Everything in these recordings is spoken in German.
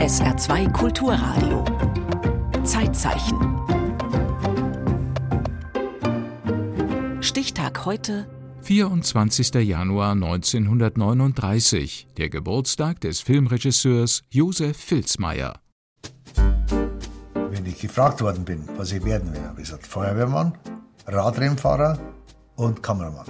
SR2 Kulturradio. Zeitzeichen. Stichtag heute 24. Januar 1939, der Geburtstag des Filmregisseurs Josef Filzmeier. Wenn ich gefragt worden bin, was ich werden will, habe ich gesagt, Feuerwehrmann, Radrennfahrer und Kameramann.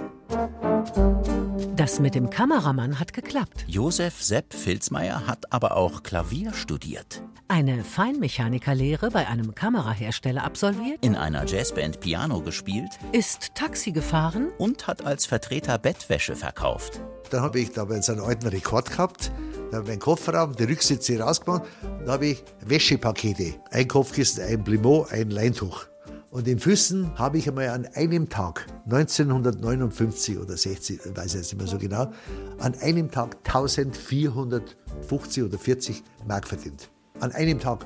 Das mit dem Kameramann hat geklappt. Josef Sepp Filzmeier hat aber auch Klavier studiert. Eine Feinmechanikerlehre bei einem Kamerahersteller absolviert. In einer Jazzband Piano gespielt. Ist Taxi gefahren. Und hat als Vertreter Bettwäsche verkauft. Dann habe ich da so einen alten Rekord gehabt. Da habe ich meinen Kofferraum, die Rücksitze rausgemacht. Da habe ich Wäschepakete. Ein Kopfkissen, ein Plimo, ein Leintuch. Und in Füssen habe ich einmal an einem Tag, 1959 oder 60, ich weiß jetzt nicht mehr so genau, an einem Tag 1450 oder 40 Mark verdient. An einem Tag.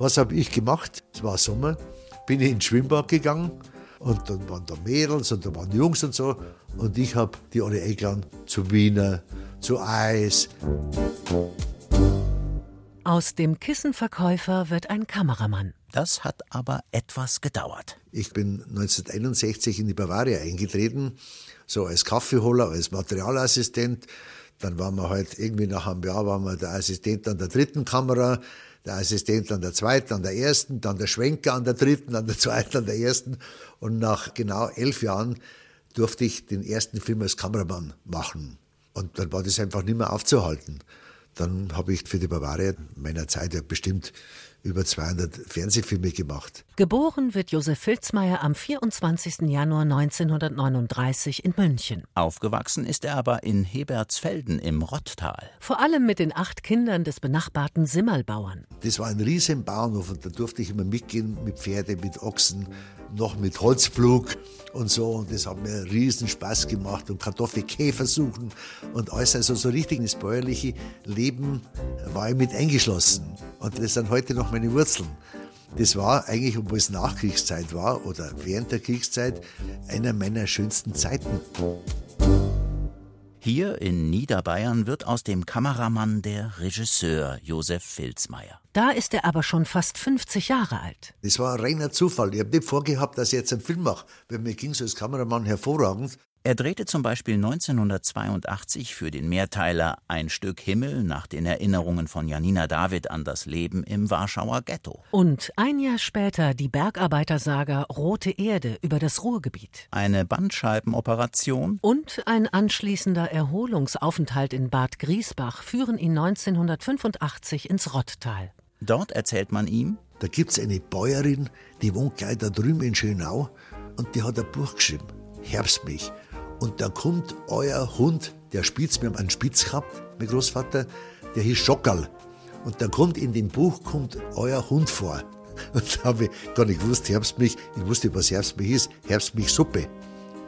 Was habe ich gemacht? Es war Sommer, bin ich ins Schwimmbad gegangen und dann waren da Mädels und da waren Jungs und so. Und ich habe die alle eingeladen zu Wiener, zu Eis. Aus dem Kissenverkäufer wird ein Kameramann. Das hat aber etwas gedauert. Ich bin 1961 in die Bavaria eingetreten, so als Kaffeeholer, als Materialassistent. Dann waren wir halt irgendwie nach einem Jahr waren wir der Assistent an der dritten Kamera, der Assistent an der zweiten, an der ersten, dann der Schwenker an der dritten, an der zweiten, an der ersten. Und nach genau elf Jahren durfte ich den ersten Film als Kameramann machen. Und dann war das einfach nicht mehr aufzuhalten. Dann habe ich für die Bavaria meiner Zeit ja bestimmt über 200 Fernsehfilme gemacht. Geboren wird Josef Filzmeier am 24. Januar 1939 in München. Aufgewachsen ist er aber in Hebertsfelden im Rotttal. Vor allem mit den acht Kindern des benachbarten Simmerlbauern. Das war ein riesen Bauernhof und da durfte ich immer mitgehen mit Pferde, mit Ochsen, noch mit Holzpflug und so. Und das hat mir riesen Spaß gemacht und Kartoffelkäfer suchen und alles. Also so richtig ins bäuerliche Leben war ich mit eingeschlossen. Und das sind heute noch meine Wurzeln. Das war eigentlich, obwohl es Nachkriegszeit war oder während der Kriegszeit, einer meiner schönsten Zeiten. Hier in Niederbayern wird aus dem Kameramann der Regisseur Josef Filzmeier. Da ist er aber schon fast 50 Jahre alt. Das war ein reiner Zufall. Ich habe nicht vorgehabt, dass ich jetzt einen Film mache, weil mir ging es als Kameramann hervorragend. Er drehte zum Beispiel 1982 für den Mehrteiler Ein Stück Himmel nach den Erinnerungen von Janina David an das Leben im Warschauer Ghetto. Und ein Jahr später die Bergarbeitersaga Rote Erde über das Ruhrgebiet. Eine Bandscheibenoperation. Und ein anschließender Erholungsaufenthalt in Bad Griesbach führen ihn 1985 ins Rotttal. Dort erzählt man ihm, da gibt es eine Bäuerin, die wohnt gleich da drüben in Schönau und die hat ein Buch geschrieben, Herbstmilch. Und da kommt euer Hund, der Spitz, wir haben einen Spitz gehabt, mein Großvater, der hieß Schockerl. Und da kommt in dem Buch kommt euer Hund vor. Und da habe ich gar nicht gewusst, Herbstmilch, ich wusste, was Herbstmilch ist, Herbstmilchsuppe.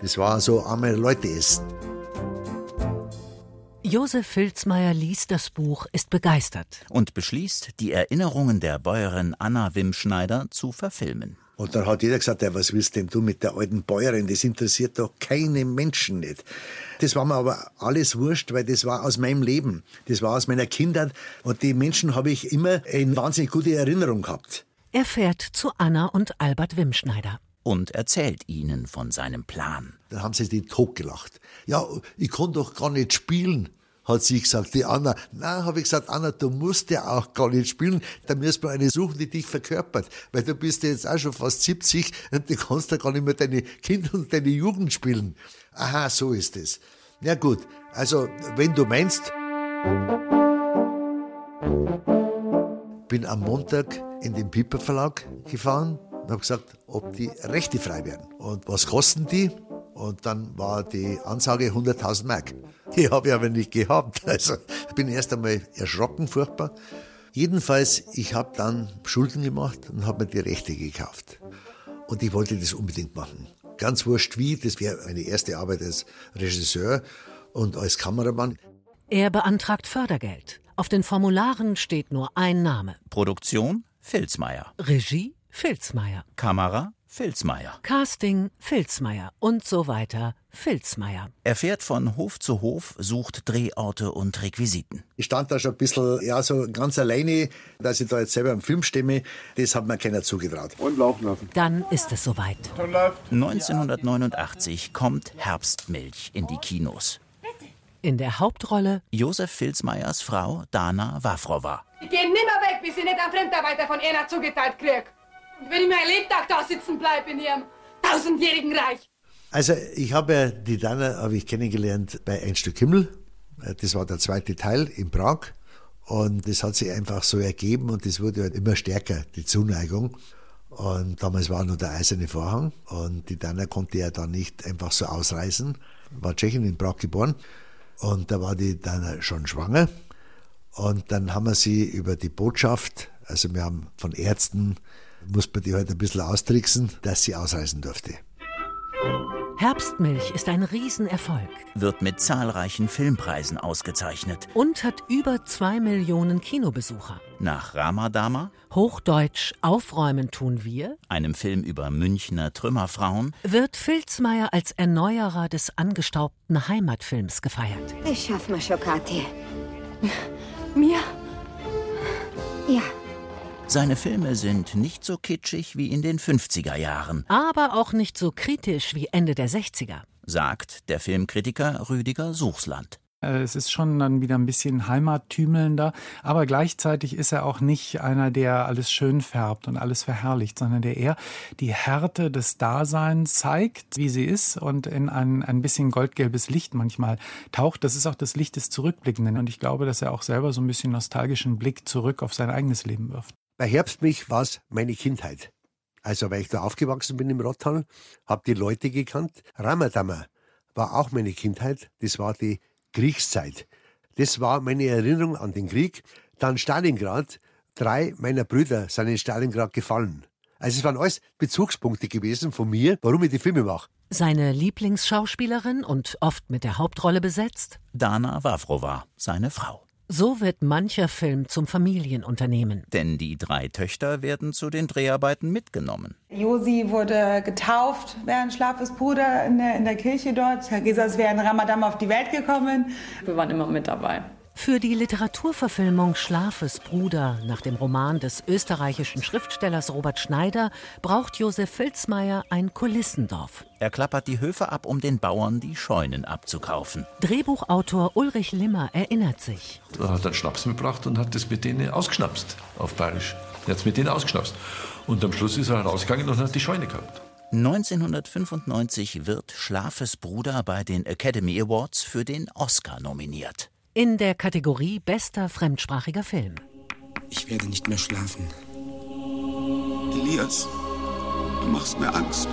Das war so einmal Leute essen. Josef Filzmeier liest das Buch, ist begeistert. Und beschließt, die Erinnerungen der Bäuerin Anna Wimschneider zu verfilmen. Und dann hat jeder gesagt, ja, was willst denn du mit der alten Bäuerin? Das interessiert doch keine Menschen nicht. Das war mir aber alles wurscht, weil das war aus meinem Leben. Das war aus meiner Kindheit. Und die Menschen habe ich immer in wahnsinnig gute Erinnerung gehabt. Er fährt zu Anna und Albert Wimschneider. Und erzählt ihnen von seinem Plan. Dann haben sie die totgelacht. Ja, ich kann doch gar nicht spielen hat sie gesagt, die Anna. Na, habe ich gesagt, Anna, du musst ja auch gar nicht spielen. Da müssen wir eine suchen, die dich verkörpert. Weil du bist ja jetzt auch schon fast 70 und du kannst ja gar nicht mehr deine Kinder und deine Jugend spielen. Aha, so ist es. Ja gut, also wenn du meinst. Bin am Montag in den Piper Verlag gefahren und habe gesagt, ob die Rechte frei werden. Und was kosten die? Und dann war die Ansage 100.000 Mark. Die habe ich aber nicht gehabt. Also ich bin erst einmal erschrocken, furchtbar. Jedenfalls, ich habe dann Schulden gemacht und habe mir die Rechte gekauft. Und ich wollte das unbedingt machen. Ganz wurscht wie, das wäre meine erste Arbeit als Regisseur und als Kameramann. Er beantragt Fördergeld. Auf den Formularen steht nur ein Name. Produktion Filzmeier. Regie Filzmeier. Kamera Filzmeier. Casting Filzmeier und so weiter Filzmeier. Er fährt von Hof zu Hof, sucht Drehorte und Requisiten. Ich stand da schon ein bisschen, ja, so ganz alleine, dass ich da jetzt selber im Film stimme. Das hat mir keiner zugetraut. Und laufen lassen. Dann ist es soweit. 1989 kommt Herbstmilch in die Kinos. In der Hauptrolle Josef Filzmeiers Frau Dana Wafrova. Ich gehe nimmer weg, bis ich nicht einen Fremdarbeiter von einer zugeteilt krieg. Und wenn ich mein Lebtag da sitzen bleibe in ihrem tausendjährigen Reich. Also ich habe die Dana habe ich kennengelernt bei Ein Stück Himmel. Das war der zweite Teil in Prag. Und das hat sich einfach so ergeben und das wurde halt immer stärker, die Zuneigung. Und damals war nur der eiserne Vorhang und die Dana konnte ja dann nicht einfach so ausreisen. War Tschechin in Prag geboren und da war die Dana schon schwanger. Und dann haben wir sie über die Botschaft, also wir haben von Ärzten, muss man die halt ein bisschen austricksen, dass sie ausreisen durfte. Herbstmilch ist ein Riesenerfolg Wird mit zahlreichen Filmpreisen ausgezeichnet. und hat über zwei Millionen Kinobesucher. Nach Ramadama, Hochdeutsch Aufräumen tun wir, einem Film über Münchner Trümmerfrauen, wird Filzmeier als Erneuerer des angestaubten Heimatfilms gefeiert. Das schaffen wir schon, Kathi. Mir? Ja. Seine Filme sind nicht so kitschig wie in den 50er Jahren, Aber auch nicht so kritisch wie Ende der 60er. sagt der Filmkritiker Rüdiger Suchsland. Äh, Es ist schon dann wieder ein bisschen heimattümelnder, aber gleichzeitig ist er auch nicht einer, der alles schön färbt und alles verherrlicht, sondern der eher die Härte des Daseins zeigt, wie sie ist und in ein, ein bisschen goldgelbes Licht manchmal taucht. Das ist auch das Licht des Zurückblickenden und ich glaube, dass er auch selber so ein bisschen nostalgischen Blick zurück auf sein eigenes Leben wirft. Bei Herbstmilch war es meine Kindheit. Also, weil ich da aufgewachsen bin im Rottal, habe die Leute gekannt. Ramadama war auch meine Kindheit. Das war die Kriegszeit. Das war meine Erinnerung an den Krieg. Dann Stalingrad. Drei meiner Brüder sind in Stalingrad gefallen. Also es waren alles Bezugspunkte gewesen von mir, warum ich die Filme mache. Seine Lieblingsschauspielerin und oft mit der Hauptrolle besetzt? Dana Wawrova, seine Frau. So wird mancher Film zum Familienunternehmen. Denn die drei Töchter werden zu den Dreharbeiten mitgenommen. Josi wurde getauft während Schlafes Bruder in der, in der Kirche dort. Herr Gesas wäre in Ramadan auf die Welt gekommen. Wir waren immer mit dabei. Für die Literaturverfilmung Schlafes Bruder nach dem Roman des österreichischen Schriftstellers Robert Schneider braucht Josef Filzmeier ein Kulissendorf. Er klappert die Höfe ab, um den Bauern die Scheunen abzukaufen. Drehbuchautor UlrichLimmer erinnert sich. Da hat er einen Schnaps mitgebracht und hat das mit denen ausgeschnapst, auf Bayerisch. Er hat es mit denen ausgeschnapst. Und am Schluss ist er rausgegangen und hat die Scheune gehabt. 1995 wird Schlafes Bruder bei den Academy Awards für den Oscar nominiert. In der Kategorie Bester fremdsprachiger Film. Ich werde nicht mehr schlafen. Elias, du machst mir Angst.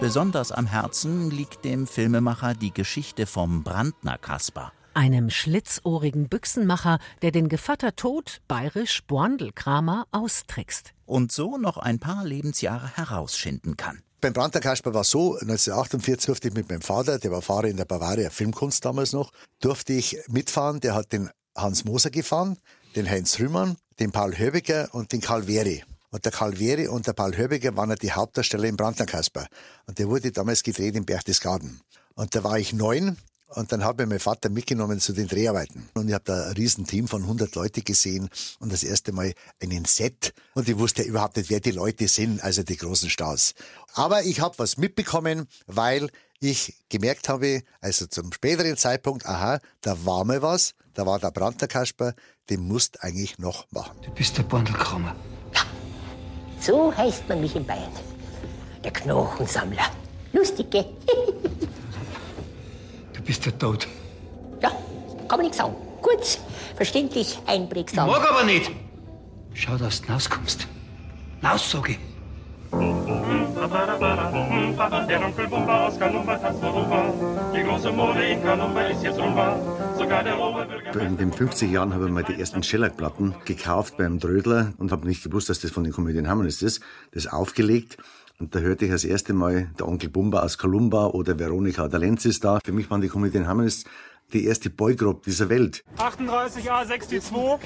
Besonders am Herzen liegt dem Filmemacher die Geschichte vom Brandner Kasper. Einem schlitzohrigen Büchsenmacher, der den Gevatter Tod, bayerisch Boandelkramer, austrickst. Und so noch ein paar Lebensjahre herausschinden kann. Beim Brandter Kasper war so, 1948 durfte ich mit meinem Vater, der war Fahrer in der Bavaria Filmkunst damals noch, durfte ich mitfahren. Der hat den Hans Moser gefahren, den Heinz Rühmann, den Paul Höbiger und den Karl Wehry. Und der Karl Wehry und der Paul Höbiger waren ja die Hauptdarsteller im Brandner Kasper. Und der wurde damals gedreht in Berchtesgaden. Und da war ich neun und dann habe ich meinen Vater mitgenommen zu den Dreharbeiten. Und ich habe da ein Riesenteam von 100 Leute gesehen und das erste Mal einen Set. Und ich wusste überhaupt nicht, wer die Leute sind, also die großen Stars. Aber ich habe was mitbekommen, weil ich gemerkt habe, also zum späteren Zeitpunkt, aha, da war mal was, da war der Brandner Kasper, den musst eigentlich noch machen. Du bist der Bandelkrammer. So heißt man mich in Bayern. Der Knochensammler. Lustig, bist der Tod. ja, kann man nicht sagen. Kurz, verständlich, einprägsam. Mag aber nicht. Schau, dass du rauskommst. Raus, sag ich. Der Onkel Bumba aus Kalumba tanzt Rumba. Die große Mode in Kalumba ist jetzt Rumba. Sogar der Oberbürger... In den 50 Jahren habe ich mal die ersten Schellackplatten gekauft beim Trödler und habe nicht gewusst, dass das von den Komödien Hammernes ist. Das aufgelegt und da hörte ich das erste Mal der Onkel Bumba aus Columba oder Veronika Dalensis da. Für mich waren die Komödien Hammernes die erste Boygroup dieser Welt. 38 A62.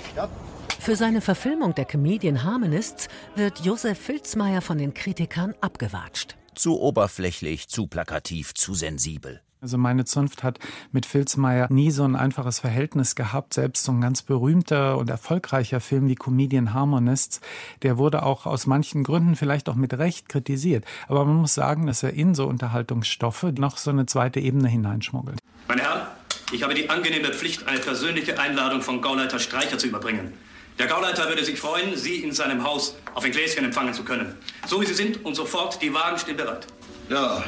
Für seine Verfilmung der Comedian Harmonists wird Josef Filzmeier von den Kritikern abgewatscht. Zu oberflächlich, zu plakativ, zu sensibel. Also meine Zunft hat mit Filzmeier nie so ein einfaches Verhältnis gehabt. Selbst so ein ganz berühmter und erfolgreicher Film wie Comedian Harmonists, der wurde auch aus manchen Gründen vielleicht auch mit Recht kritisiert. Aber man muss sagen, dass er in so Unterhaltungsstoffe noch so eine zweite Ebene hineinschmuggelt. Meine Herren, ich habe die angenehme Pflicht, eine persönliche Einladung von Gauleiter Streicher zu überbringen. Der Gauleiter würde sich freuen, Sie in seinem Haus auf ein Gläschen empfangen zu können. So wie Sie sind und sofort, die Wagen stehen bereit. Ja,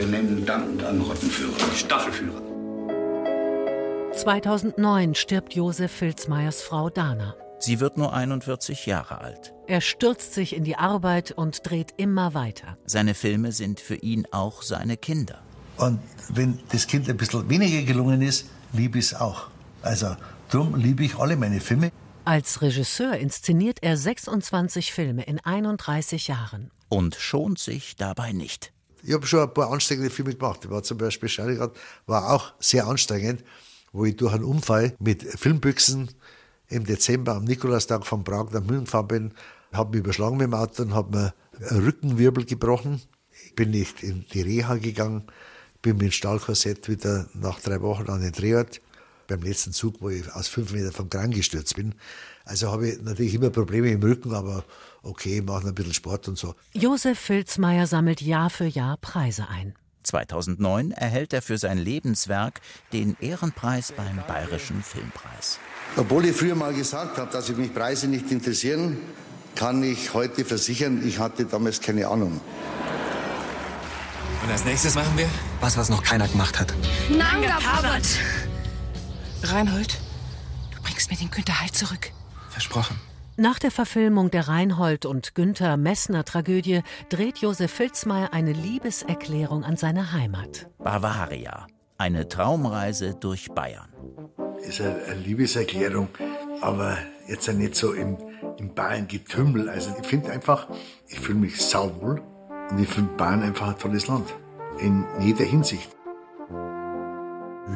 wir nehmen dankend an Rottenführer. Staffelführer. 2009 stirbt Josef Filzmeyers Frau Dana. Sie wird nur 41 Jahre alt. Er stürzt sich in die Arbeit und dreht immer weiter. Seine Filme sind für ihn auch seine Kinder. Und wenn das Kind ein bisschen weniger gelungen ist, liebe ich es auch. Also darum liebe ich alle meine Filme. Als Regisseur inszeniert er 26 Filme in 31 Jahren. Und schont sich dabei nicht. Ich habe schon ein paar anstrengende Filme gemacht. Ich war zum Beispiel Stalingrad, war auch sehr anstrengend, wo ich durch einen Unfall mit Filmbüchsen im Dezember am Nikolaustag von Prag nach München gefahren bin, habe mich überschlagen mit dem Auto und habe mir einen Rückenwirbel gebrochen. Ich bin nicht in die Reha gegangen, bin mit dem Stahlkorsett wieder nach drei Wochen an den Drehort. Beim letzten Zug, wo ich aus fünf Metern vom Kran gestürzt bin. Also habe ich natürlich immer Probleme im Rücken, aber okay, ich mache ein bisschen Sport und so. Josef Filzmeier sammelt Jahr für Jahr Preise ein. 2009 erhält er für sein Lebenswerk den Ehrenpreis beim Bayerischen Filmpreis. Obwohl ich früher mal gesagt habe, dass mich Preise nicht interessieren, kann ich heute versichern, ich hatte damals keine Ahnung. Und als nächstes machen wir was, was noch keiner gemacht hat. Nanga Pabert. Reinhold, du bringst mir den Günther Halt zurück. Versprochen. Nach der Verfilmung der Reinhold und Günther Messner Tragödie dreht Josef Filzmeier eine Liebeserklärung an seine Heimat. Bavaria. Eine Traumreise durch Bayern. Ist eine, eine Liebeserklärung, aber jetzt nicht so im, im Bayern-Getümmel. Also ich finde einfach, ich fühle mich sauwohl und ich finde Bayern einfach ein tolles Land. In jeder Hinsicht.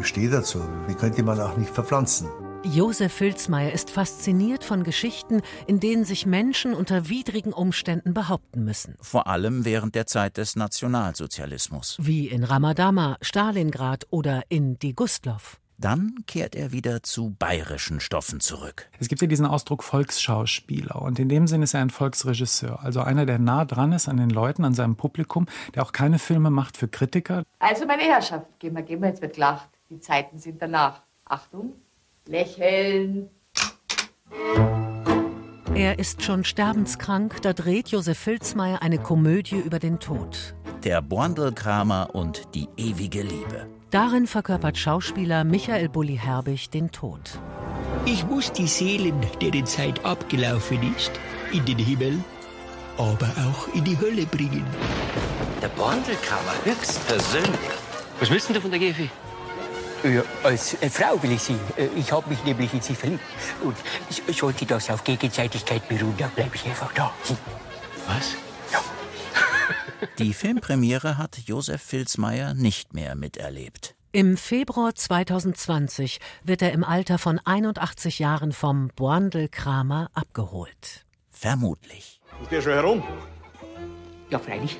Ich stehe dazu. Die könnte man auch nicht verpflanzen. Josef Filzmeier ist fasziniert von Geschichten, in denen sich Menschen unter widrigen Umständen behaupten müssen. Vor allem während der Zeit des Nationalsozialismus. Wie in Ramadama, Stalingrad oder in Die Gustloff. Dann kehrt er wieder zu bayerischen Stoffen zurück. Es gibt ja diesen Ausdruck Volksschauspieler und in dem Sinn ist er ein Volksregisseur, also einer, der nah dran ist an den Leuten, an seinem Publikum, der auch keine Filme macht für Kritiker. Also meine Herrschaft, gehen wir, gehen wir, jetzt wird gelacht. Die Zeiten sind danach. Achtung, lächeln. Er ist schon sterbenskrank, da dreht Josef Filzmeier eine Komödie über den Tod. Der Borndelkramer und die ewige Liebe. Darin verkörpert Schauspieler Michael Bulli Herbig den Tod. Ich muss die Seelen, deren Zeit abgelaufen ist, in den Himmel, aber auch in die Hölle bringen. Der Borndelkramer höchstpersönlich. Was willst du von der Gefi? Ja, als äh, Frau will ich Sie. Äh, Ich habe mich nämlich in Sie verliebt. Und sollte das auf Gegenseitigkeit beruhen, dann bleibe ich einfach da. Hm. Was? Die Filmpremiere hat Josef Filzmeier nicht mehr miterlebt. Im Februar 2020 wird er im Alter von 81 Jahren vom Borndl-Kramer abgeholt. Vermutlich. Ist der schon herum? Ja, freilich.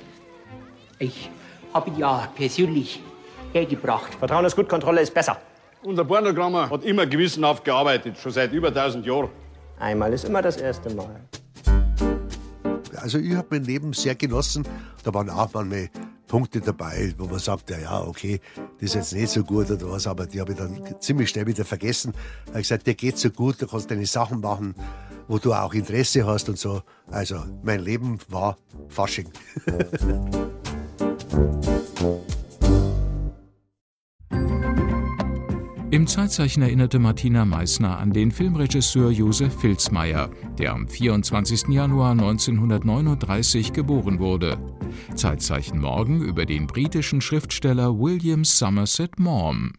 Ich habe ihn ja persönlich hergebracht. Vertrauen ist gut, Kontrolle ist besser. Unser Bornogrammer hat immer gewissenhaft gearbeitet, schon seit über 1000 Jahren. Einmal ist immer das erste Mal. Also ich habe mein Leben sehr genossen. Da waren auch manchmal Punkte dabei, wo man sagt, ja, ja, okay, das ist jetzt nicht so gut oder was, aber die habe ich dann ziemlich schnell wieder vergessen. Da habe ich gesagt, dir geht so gut, du kannst deine Sachen machen, wo du auch Interesse hast und so. Also mein Leben war Fasching. Im Zeitzeichen erinnerte Martina Meissner an den Filmregisseur Josef Filzmeier, der am 24. Januar 1939 geboren wurde. Zeitzeichen morgen über den britischen Schriftsteller William Somerset Maugham.